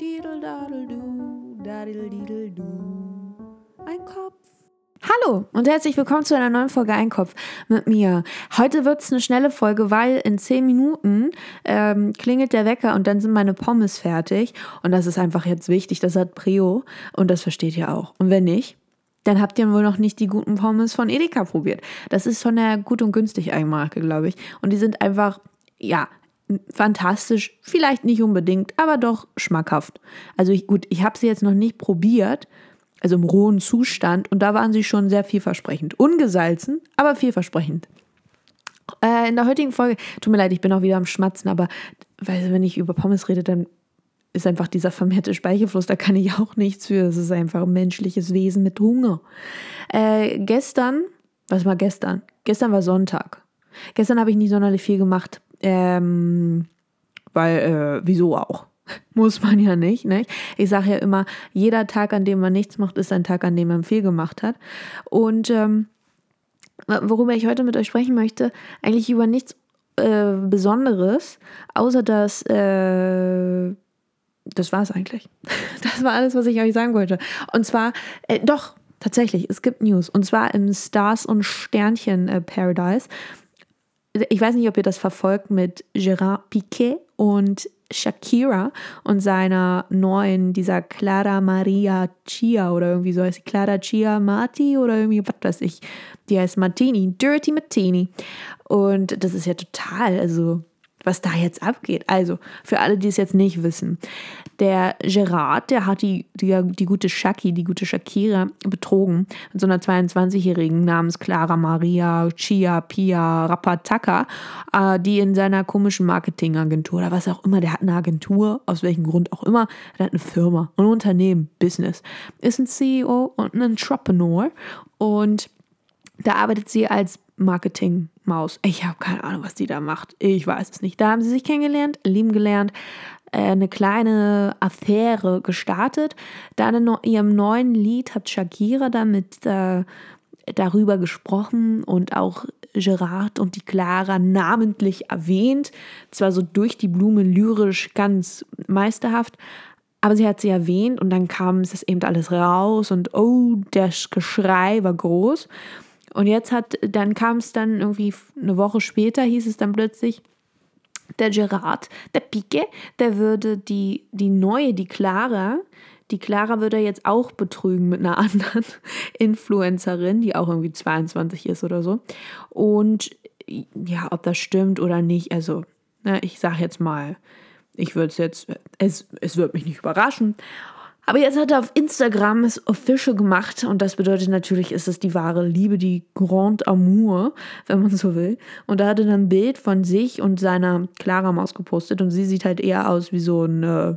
Didel, dadel, du, dadel, didel, du. Ein Kopf. Hallo und herzlich willkommen zu einer neuen Folge Einkopf mit mir. Heute wird es eine schnelle Folge, weil in 10 Minuten ähm, klingelt der Wecker und dann sind meine Pommes fertig. Und das ist einfach jetzt wichtig. Das hat Prio und das versteht ihr auch. Und wenn nicht, dann habt ihr wohl noch nicht die guten Pommes von Edeka probiert. Das ist von der Gut und Günstig Eigenmarke, glaube ich. Und die sind einfach, ja, fantastisch. Vielleicht nicht unbedingt, aber doch schmackhaft. Also ich, gut, ich habe sie jetzt noch nicht probiert also im rohen Zustand. Und da waren sie schon sehr vielversprechend. Ungesalzen, aber vielversprechend. Äh, in der heutigen Folge, tut mir leid, ich bin auch wieder am Schmatzen, aber weil, wenn ich über Pommes rede, dann ist einfach dieser vermehrte Speichelfluss, da kann ich auch nichts für. Das ist einfach ein menschliches Wesen mit Hunger. Äh, gestern, was war gestern? Gestern war Sonntag. Gestern habe ich nicht sonderlich viel gemacht, ähm, weil, äh, wieso auch? Muss man ja nicht. Ne? Ich sage ja immer, jeder Tag, an dem man nichts macht, ist ein Tag, an dem man viel gemacht hat. Und ähm, worüber ich heute mit euch sprechen möchte, eigentlich über nichts äh, Besonderes, außer dass äh, das war es eigentlich. Das war alles, was ich euch sagen wollte. Und zwar, äh, doch, tatsächlich, es gibt News. Und zwar im Stars und Sternchen äh, Paradise. Ich weiß nicht, ob ihr das verfolgt mit Gérard Piquet und Shakira und seiner neuen, dieser Clara Maria Chia oder irgendwie so heißt sie, Clara Chia Marti oder irgendwie, was weiß ich, die heißt Martini, Dirty Martini. Und das ist ja total, also was da jetzt abgeht. Also, für alle, die es jetzt nicht wissen, der Gerard, der hat die, die, die gute Shaki, die gute Shakira betrogen mit so einer 22-Jährigen namens Clara Maria Chia Pia Rapataka, äh, die in seiner komischen Marketingagentur oder was auch immer, der hat eine Agentur, aus welchem Grund auch immer, der hat eine Firma, ein Unternehmen, Business, ist ein CEO und ein Entrepreneur und da arbeitet sie als Marketing-Maus. Ich habe keine Ahnung, was die da macht. Ich weiß es nicht. Da haben sie sich kennengelernt, lieben gelernt, äh, eine kleine Affäre gestartet. Dann in ihrem neuen Lied hat Shakira damit äh, darüber gesprochen und auch Gerard und die Clara namentlich erwähnt. Zwar so durch die Blume lyrisch ganz meisterhaft, aber sie hat sie erwähnt und dann kam es eben alles raus und oh, das Geschrei war groß. Und jetzt hat, dann kam es dann irgendwie eine Woche später, hieß es dann plötzlich, der Gerard, der Pike, der würde die, die neue, die Clara, die Clara würde jetzt auch betrügen mit einer anderen Influencerin, die auch irgendwie 22 ist oder so. Und ja, ob das stimmt oder nicht, also, ne, ich sag jetzt mal, ich würde es jetzt, es wird mich nicht überraschen. Aber jetzt hat er auf Instagram es official gemacht und das bedeutet natürlich, ist es die wahre Liebe, die Grand Amour, wenn man so will. Und da hat er dann ein Bild von sich und seiner Clara Maus gepostet und sie sieht halt eher aus wie so ein, äh,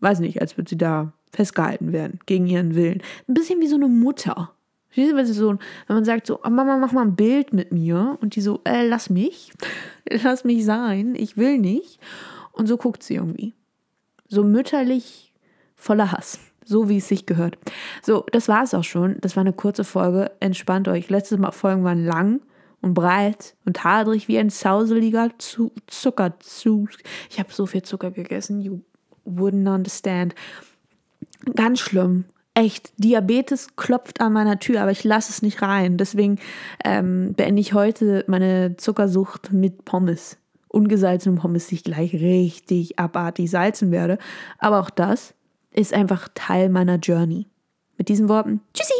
weiß nicht, als würde sie da festgehalten werden, gegen ihren Willen. Ein bisschen wie so eine Mutter. Wenn, so, wenn man sagt so, oh Mama, mach mal ein Bild mit mir und die so, äh, lass mich, lass mich sein, ich will nicht. Und so guckt sie irgendwie. So mütterlich voller Hass. So wie es sich gehört. So, das war es auch schon. Das war eine kurze Folge. Entspannt euch. Letzte Mal Folgen waren lang und breit und hadrig wie ein sauseliger Zuckerzug. Ich habe so viel Zucker gegessen. You wouldn't understand. Ganz schlimm. Echt, Diabetes klopft an meiner Tür, aber ich lasse es nicht rein. Deswegen ähm, beende ich heute meine Zuckersucht mit Pommes. Ungesalzene Pommes, die ich gleich richtig abartig salzen werde. Aber auch das ist einfach Teil meiner Journey. Mit diesen Worten, tschüssi!